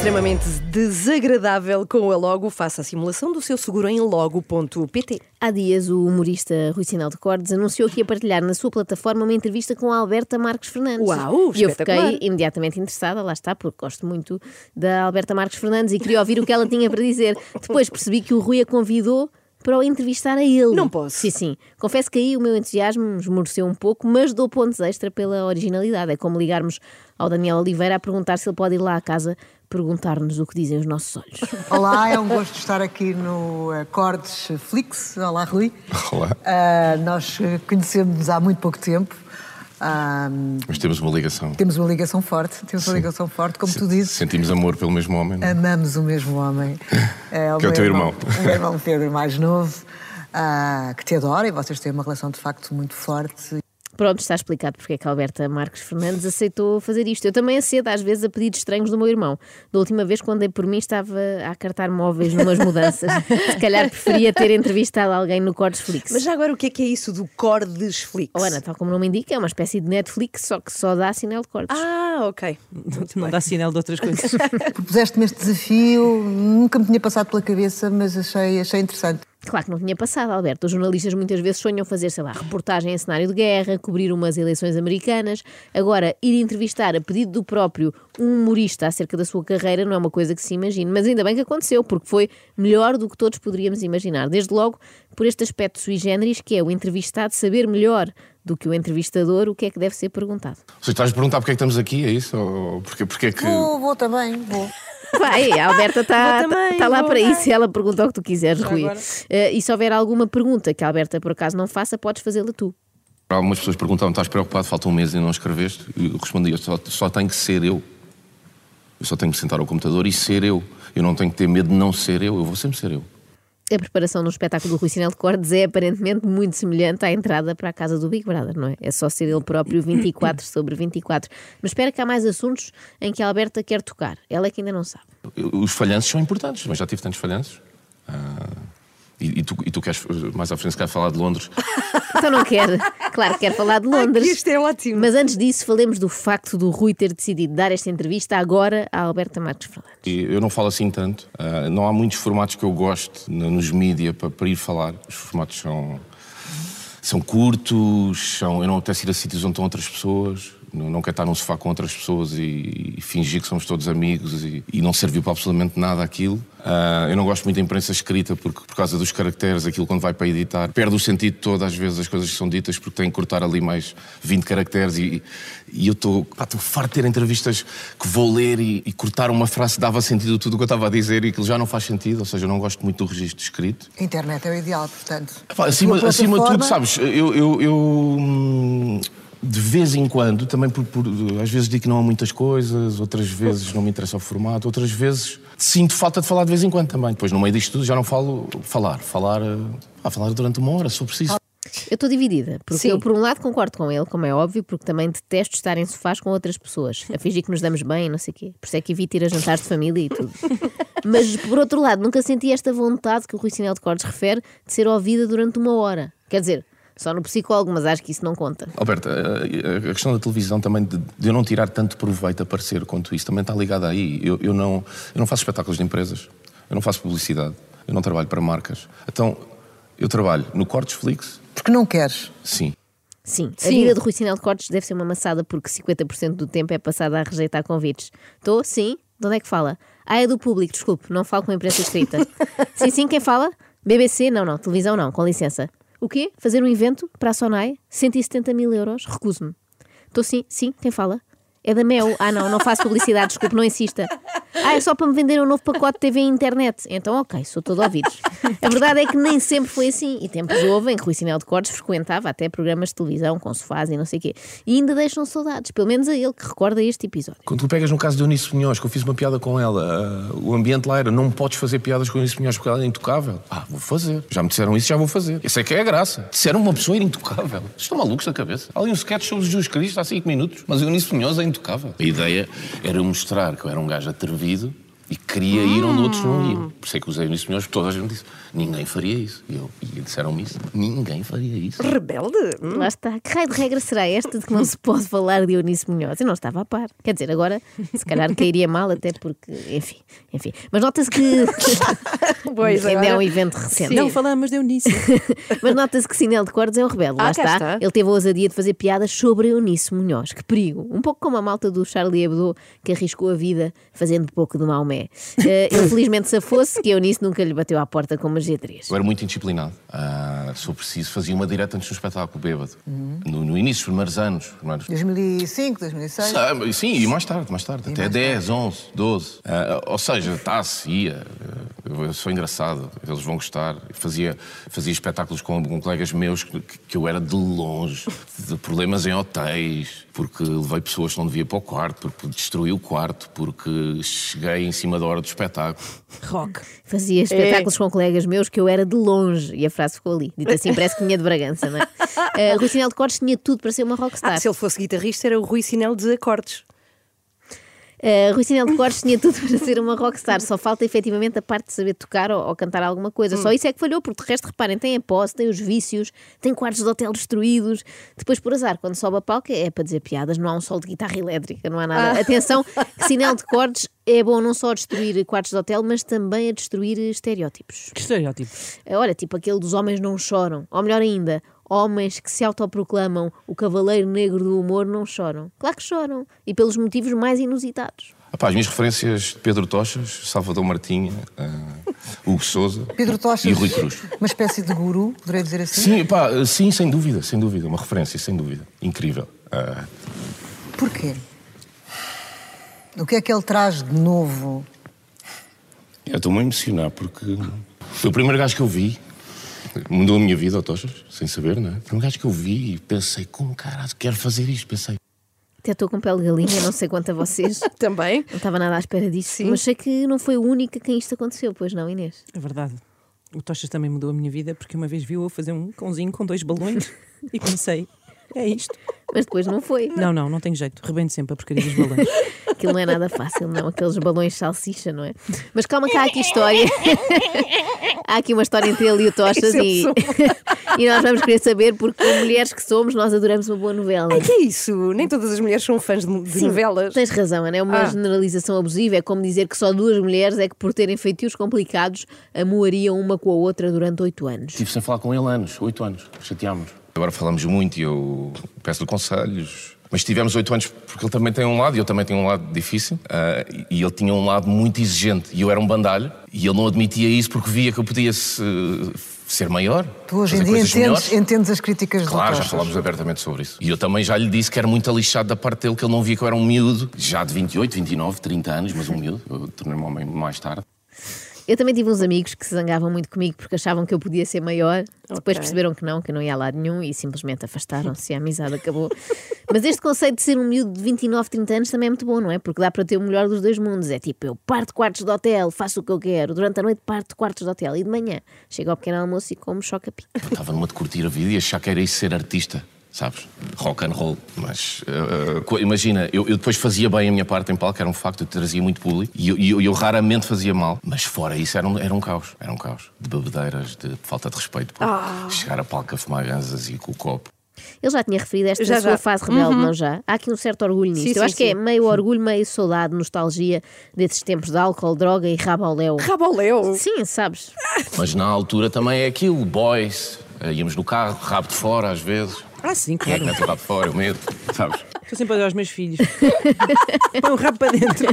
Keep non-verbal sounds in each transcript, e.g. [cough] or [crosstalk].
Extremamente desagradável com a Logo. Faça a simulação do seu seguro em logo.pt. Há dias, o humorista Rui Sinal de Cordes anunciou que ia partilhar na sua plataforma uma entrevista com a Alberta Marques Fernandes. Uau, E eu fiquei imediatamente interessada, lá está, porque gosto muito da Alberta Marques Fernandes e queria ouvir o que ela tinha para dizer. Depois percebi que o Rui a convidou para o entrevistar a ele. Não posso. Sim, sim. Confesso que aí o meu entusiasmo esmoreceu um pouco, mas dou pontos extra pela originalidade. É como ligarmos ao Daniel Oliveira a perguntar se ele pode ir lá à casa perguntar-nos o que dizem os nossos olhos. [laughs] Olá, é um gosto estar aqui no Acordes Flix. Olá, Rui. Olá. Ah, nós eh, conhecemos há muito pouco tempo. Mas temos uma ligação. temos uma ligação forte, temos uma ligação forte, como tu dizes. Sentimos amor pelo mesmo homem. não é? Amamos o mesmo homem. [laughs] É Que é o teu irmão. O meu irmão Pedro, mais novo, ah, que te adora e vocês têm uma relação de facto muito forte. Pronto, está explicado porque é que a Alberta Marques Fernandes aceitou fazer isto. Eu também acedo às vezes a pedidos estranhos do meu irmão. Da última vez, quando por mim, estava a cartar móveis numas mudanças. [laughs] Se calhar preferia ter entrevistado alguém no Cordsflix. Mas já agora o que é que é isso do Cordesflix? Oh, Ana, tal como o nome indica, é uma espécie de Netflix, só que só dá sinal de cortes. Ah, ok. Não dá sinal de outras coisas. [laughs] Propuseste-me este desafio, nunca me tinha passado pela cabeça, mas achei, achei interessante. Claro que não tinha passado, Alberto. Os jornalistas muitas vezes sonham fazer, sei lá, reportagem em cenário de guerra, cobrir umas eleições americanas. Agora, ir entrevistar a pedido do próprio um humorista acerca da sua carreira não é uma coisa que se imagine. Mas ainda bem que aconteceu, porque foi melhor do que todos poderíamos imaginar. Desde logo, por este aspecto sui generis, que é o entrevistado saber melhor do que o entrevistador o que é que deve ser perguntado. Você estás a perguntar porque é que estamos aqui, é isso? Ou porque, porque é que. Vou, vou também, vou. Vai, a Alberta está Vou também, tá lá para isso e ela pergunta o que tu quiseres, Rui. Eh, e se houver alguma pergunta que a Alberta por acaso não faça, podes fazê-la tu. Algumas pessoas perguntavam: estás preocupado? Falta um mês e não escreveste? Eu respondi: eu só, só tenho que ser eu. Eu só tenho que sentar ao computador e ser eu. Eu não tenho que ter medo de não ser eu. Eu vou sempre ser eu. A preparação no espetáculo do Rui Sinel de Cordes é aparentemente muito semelhante à entrada para a casa do Big Brother, não é? É só ser ele próprio 24 [coughs] sobre 24. Mas espera que há mais assuntos em que a Alberta quer tocar. Ela é que ainda não sabe. Os falhanços são importantes, mas já tive tantos falhanços. Ah, e, e tu, e tu queres, mais à frente, se quer falar de Londres? [laughs] Então não quer. Claro que quer falar de Ai, Londres. que isto é ótimo. Mas antes disso, falemos do facto do Rui ter decidido dar esta entrevista agora à Alberta Marques Fernandes. Eu não falo assim tanto. Ah, não há muitos formatos que eu gosto no- nos mídia para, para ir falar. Os formatos são, são curtos, são, eu não apetece ir a sítios onde estão outras pessoas. Não, quero estar num sofá com outras pessoas e, e fingir que somos todos amigos e, e não serviu para absolutamente nada aquilo. Ah, eu não gosto muito da imprensa escrita porque, por causa dos caracteres, aquilo quando vai para editar, perde o sentido todo às vezes as coisas que são ditas porque tem que cortar ali mais 20 caracteres e, e eu estou farto de ter entrevistas que vou ler e, e cortar uma frase que dava sentido tudo o que eu estava a dizer e aquilo já não faz sentido, ou seja, eu não gosto muito do registro escrito. A internet é o ideal, portanto. Pá, acima, acima de tudo, sabes, eu, eu- eu, hum, de vez em quando, também por, por- às vezes digo que não há muitas coisas, outras vezes não me interessa o formato, outras vezes sinto falta de falar de vez em quando também. Depois, no meio disto tudo, já não falo falar, falar, eh, ah, falar durante uma hora, se preciso. Eu estou dividida, porque Sim. eu, por um lado, concordo com ele, como é óbvio, porque também detesto estar em sofás com outras pessoas, a fingir que nos damos bem, e não sei o quê. Por isso é que evito ir a jantares de família e tudo. [laughs] Mas, por outro lado, nunca senti esta vontade que o Rui Sinel de Cordes refere de ser ouvida durante uma hora. Quer dizer, só no psicólogo, mas acho que isso não conta. Alberto, a, a questão da televisão também, de, eu não tirar tanto proveito a parecer quanto isso, também está ligada aí. Eu, eu não, eu não faço espetáculos de empresas, eu não faço publicidade, eu não trabalho para marcas. Então, eu trabalho no Cortesflix, Porque não queres. sim. Sim, a Sim. vida de Rui Sinel de Cortes deve ser uma maçada porque 50% do tempo é passada a rejeitar convites. Estou? Sim? De onde é que fala? Ah, é do público, desculpe, não falo com a imprensa escrita. [laughs] sim, sim, quem fala? BBC? Não, não, televisão não, com licença. O quê? Fazer um evento para a Sonai? 170 mil euros? Recuso-me. Estou sim, sim, quem fala? É da Mel. Ah, não, não faço publicidade, desculpe, não insista. Ah, é só para me vender um novo pacote de TV e internet. Então, ok, sou todo ouvidos. A verdade é que nem sempre foi assim. E tempos houve em que Rui Sinel de Cortes frequentava até programas de televisão com sofás e não sei o quê. E ainda deixam saudades, pelo menos a ele que recorda este episódio. Quando tu pegas no caso de Eunice Munhoz, que eu fiz uma piada com ela, ah, o ambiente lá era não podes fazer piadas com Eunice Munhoz porque ela é intocável. Ah, vou fazer. Já me disseram isso, já vou fazer. Isso é que é a graça. Disseram uma pessoa intocável. Estão malucos da cabeça. Há ali um sketch sobre Jesus Cristo há 5 minutos, mas Eunice Munhoz é intocável. A ideia era mostrar que eu era um gajo atrevido ouvido e queria ir onde outros não iam. Por isso é que usei Eunice Munhoz, toda a gente disse, ninguém faria isso. E, eu, e disseram-me isso, ninguém faria isso. Rebelde? Hum. Lá está. Que raio de regra será esta de que não se pode falar de Eunice Munhoz? Eu não estava a par. Quer dizer, agora se calhar cairia mal, até porque, enfim, enfim. Mas nota-se que [laughs] Pois, ainda é um evento recente. Não falamos de Eunice. [laughs] Mas nota-se que Sinel de Cordes é um rebelde. Lá Ah, cá está. está. Ele teve a ousadia de fazer piadas sobre Eunice Munhoz. Que perigo. Um pouco como a malta do Charlie Hebdo, que arriscou a vida fazendo pouco de Maomé. Eh, ele felizmente safou-se que Eunice nunca lhe bateu à porta com uma G3. Eu era muito indisciplinado. Ah, se eu preciso, fazia uma direta antes do espetáculo, bêbado. No, no início, os primeiros anos. Primeiros... 2005, 2006. Sabe, Sim, e mais tarde, mais tarde. Até 10, 11, 12. Ah, ou seja, está-se, ia. Eu, eu sou engraçado, eles vão gostar. Fazia, fazia espetáculos com, com colegas meus que, que eu era de longe, de problemas em hotéis, porque levei pessoas que não devia para o quarto, porque destruí o quarto, porque cheguei em cima da hora do espetáculo. Rock. Fazia espetáculos com colegas meus que eu era de longe. E a frase ficou ali. Dito assim, parece que vinha de Bragança, não é? Uh, [laughs] Rui Sinel de Cortes tinha tudo para ser uma rockstar. Ah, se ele fosse guitarrista, era o Rui Sinel de acordes. Uh, Rui Sinel de Cortes tinha tudo [laughs] para ser uma rockstar, só falta efetivamente a parte de saber tocar ou, ou cantar alguma coisa. Só isso é que falhou, porque de resto, reparem, tem a posse, tem os vícios, tem quartos de hotel destruídos. Depois, por azar, quando sobe a palco, é para dizer piadas, não há um solo de guitarra elétrica, não há nada. Atenção, [laughs] que Sinel de Cortes é bom não só a destruir quartos de hotel, mas também a destruir estereótipos. Que estereótipo. Olha, tipo aquele dos homens não choram. Ou melhor ainda, homens que se autoproclamam o cavaleiro negro do humor não choram. Claro que choram. E pelos motivos mais inusitados. Epá, as minhas referências de Pedro Tochas, Salvador Martinha, ah, Hugo Souza Pedro Tochas, e Rui Cruz. uma espécie de guru, poderei dizer assim. Sim, epá, sim, sem dúvida, sem dúvida. Uma referência, sem dúvida. Incrível. Ah, Porquê? O que é que ele traz de novo? eu estou-me a emocionar porque foi o primeiro gajo que eu vi. Mudou a minha vida, ó Tochas, sem saber, não é? Foi um gajo que eu vi e pensei, como caralho, quero fazer isto. Pensei, Até estou com pele de galinha, não sei quanto a vocês. [laughs] Também. Não estava nada à espera disso. Mas sei que não foi a única a quem isto aconteceu, pois não, Inês? É verdade. O Tochas também mudou a minha vida porque uma vez viu eu fazer um cãozinho com dois balões [laughs] e pensei, é isto. Mas depois não foi. Não, não, não tem jeito. Rebento sempre a porcaria dos balões. [laughs] Aquilo não é nada fácil, não. Aqueles balões de salsicha, não é? Mas calma que há aqui história. [laughs] há aqui uma história entre ele e o Tochas eu e, [laughs] e nós vamos querer saber porque, como mulheres que somos, nós adoramos uma boa novela. É que é isso? Nem todas as mulheres são fãs de, de Sim, novelas. Tens razão, Ana. É uma Ah. generalização abusiva. É como dizer que só duas mulheres é que, por terem feitios complicados, amoariam uma com a outra durante oito anos. estive sem falar com ele anos, oito anos. Chateámos. Agora falamos muito e eu peço-lhe conselhos. Mas tivemos oito anos porque ele também tem um lado e eu também tenho um lado difícil. ah, e ele tinha um lado muito exigente e eu era um bandalho. E ele não admitia isso porque via que eu podia se- ser maior. Tu hoje em dia entendes, entendes as críticas do Claro, já falámos abertamente sobre isso. E eu também já lhe disse que era muito alixado da parte dele, que ele não via que eu era um miúdo, já de 28, 29, 30 anos, mas um miúdo. Eu tornei-me homem mais tarde. Eu também tive uns amigos que se zangavam muito comigo porque achavam que eu podia ser maior. Depois Ok. perceberam que não, que eu não ia a lado nenhum e simplesmente afastaram-se e a amizade acabou. [laughs] Mas este conceito de ser um miúdo de 29, 30 anos também é muito bom, não é? Porque dá para ter o melhor dos dois mundos. É tipo, eu parto quartos de hotel, faço o que eu quero. Durante a noite parto quartos de hotel e de manhã chego ao pequeno almoço e como choca-pico. Eu estava numa de curtir a vida e achar que era isso ser artista, sabes? Rock and roll. Mas eh, co- imagina, eu, eu depois fazia bem a minha parte em palco, era um facto, eu trazia muito público e eu, eu- eu raramente fazia mal. Mas fora isso era um, era um caos. Era um caos. De bebedeiras, de falta de respeito por chegar a palco a fumar ganzas e com o copo. Ele já tinha referido esta Já, sua já. fase rebelde, não já? Há aqui um certo orgulho nisto. Sim, Eu sim, acho que é sim. meio orgulho, meio saudade, nostalgia desses tempos de álcool, droga e rabo ao léu. Raboleu. Sim, sabes? Mas na altura também é aquilo, boys. eh, Íamos no carro, rabo de fora às vezes. Ah, sim, Quem é claro. que mete o rabo fora? Eu meto, sabes? Estou sempre a olhar aos meus filhos. [laughs] Põe um rabo para dentro.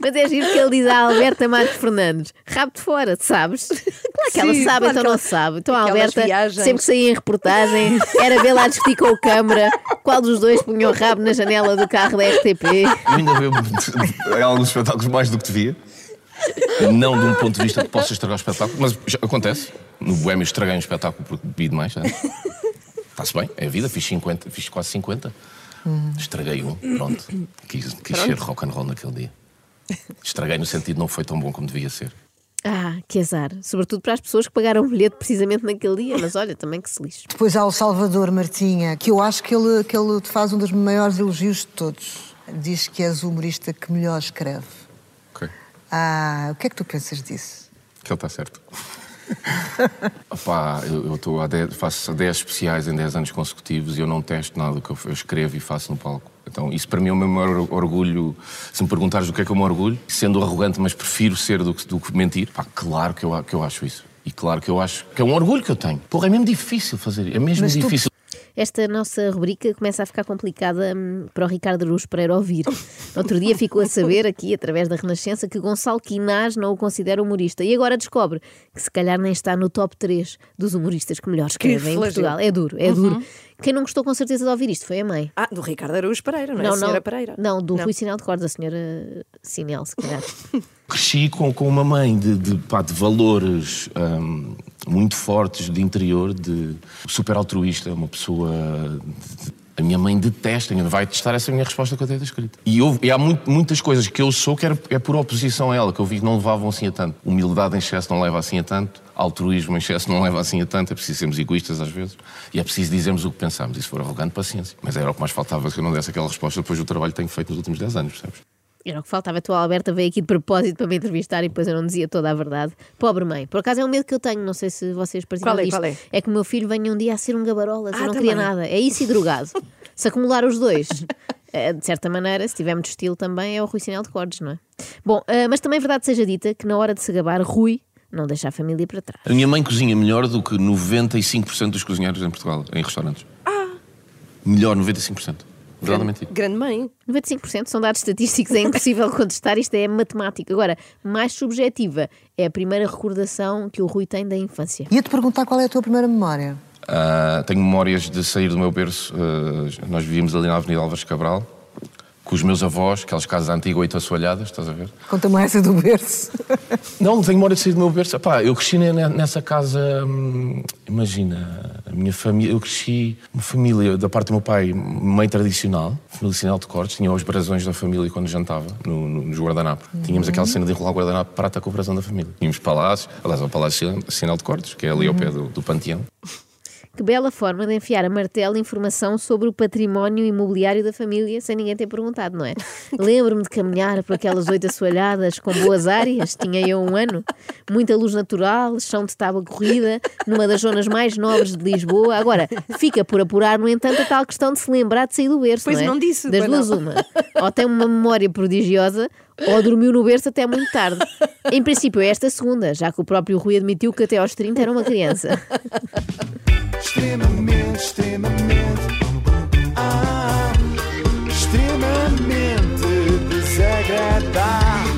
Mas é giro que ele diz à Alberta Marques Fernandes: rabo de fora, tu sabes? Claro que ela Sim, sabe, claro então que não ela- sabe. Então a Alberta, viagens. sempre que saía em reportagem, era vê-la a discutir com o câmara qual dos dois punha o rabo na janela do carro da RTP. Eu ainda vejo [laughs] alguns espetáculos mais do que devia. Não de um ponto de vista que possa estragar o espetáculo, mas já acontece. No Boêmio estraguei um espetáculo porque bebi demais. né? Está-se bem, é a vida, fiz 50, fiz quase 50. Estraguei um, pronto. Quis, quis ser rock and roll naquele dia. Estraguei no sentido não foi tão bom como devia ser. Ah, que azar. Sobretudo para as pessoas que pagaram o bilhete precisamente naquele dia. Mas olha, também que se lixe. Depois há o Salvador Martinha, que eu acho que ele, que ele te faz um dos maiores elogios de todos. Diz que és o humorista que melhor escreve. Ok. Ah, o que é que tu pensas disso? Que ele está certo. [laughs] Opá, eu, eu tô há 10 faço 10 especiais em 10 anos consecutivos e eu não testo nada do que eu, eu escrevo e faço no palco. Então, isso para mim é o meu maior orgulho. Se me perguntares do que é que eu me orgulho, sendo arrogante, mas prefiro ser do que, do que mentir, pá, claro que eu, que eu acho isso. E claro que eu acho que é um orgulho que eu tenho. Porra, é mesmo difícil fazer, é mesmo Mas difícil. Esta nossa rubrica começa a ficar complicada hum, para o Ricardo Aruz Pereira ouvir. Outro dia ficou a saber, aqui através da Renascença, que Gonçalo Quinás não o considera humorista. E agora descobre que se calhar nem está no top 3 dos humoristas que melhor escrevem em. Portugal. É duro, é duro. Quem não gostou com certeza de ouvir isto foi a mãe. Ah, do Ricardo Araújo Pereira, não é? a senhora Pereira. Não, do Rui Sinal de Corda, a senhora Sinel, se calhar. [laughs] Cresci com, com uma mãe de, de, pá, de valores hum, muito fortes de interior, de super altruísta, uma pessoa. de- a minha mãe detesta, vai testar essa minha resposta que eu tenho escrita. E, e há muito- muitas coisas que eu sou que era- é por oposição a ela, que eu vi que não levavam assim a tanto. Humildade em excesso não leva assim a tanto, altruísmo em excesso não leva assim a tanto, é preciso sermos egoístas às vezes, e é preciso dizermos o que pensamos. E se for arrogante, paciência. Mas era o que mais faltava que eu não desse aquela resposta depois do trabalho que tenho feito nos últimos 10 anos, percebes? Era o que faltava. A tua Alberta veio aqui de propósito para me entrevistar e depois eu não dizia toda a verdade. Pobre mãe. Por acaso é um medo que eu tenho, não sei se vocês partilham Qual é, disto. qual é? que o meu filho venha um dia a ser um gabarolas. Ah, eu não queria também. nada. É isso e drogado. se acumular os dois, [laughs] eh, de certa maneira, se tiver muito estilo também, é o Rui Sinal de Cordes, não é? Bom, eh, mas também é verdade seja dita que na hora de se gabar, Rui não deixa a família para trás. A minha mãe cozinha melhor do que 95% dos cozinheiros em Portugal, em restaurantes. Ah! Melhor, 95%. Grande mãe. 95% são dados estatísticos, é impossível [laughs] contestar, isto é matemática. Agora, mais subjetiva é a primeira recordação que o Rui tem da infância. Ia-te perguntar qual é a tua primeira memória. Ah, tenho memórias de sair do meu berço. ah, nós vivíamos ali na Avenida Álvares Cabral, com os meus avós, aquelas casas antigas, oito assoalhadas, estás a ver? Conta-me essa do berço. Não, tenho memória de sair do meu berço. Epá, eu cresci ne- nessa casa. hum, imagina, minha família. Eu cresci uma família da parte do meu pai, meio tradicional, família sinal de cortes. Tinha os brasões da família quando jantava, no, no, nos guardanapos. Tínhamos aquela cena de enrolar o guardanapo prata com o brasão da família. Tínhamos palácios, aliás, o Palácio Sinal de Cortes, que é ali ao pé do, do Panteão. Que bela forma de enfiar a martelo informação sobre o património imobiliário da família sem ninguém ter perguntado, não é? [laughs] Lembro-me de caminhar por aquelas oito assoalhadas com boas áreas, tinha eu um ano, muita luz natural, chão de tábua corrida, numa das zonas mais nobres de Lisboa. Agora, fica por apurar, no entanto, a tal questão de se lembrar de sair do berço, Pois não é? não disse, Das duas, uma. Ou tem uma memória prodigiosa, ou dormiu no berço até muito tarde. [laughs] Em princípio, é esta segunda, já que o próprio Rui admitiu que até aos 30 era uma criança. extremamente, extremamente. Ah, extremamente desagradável.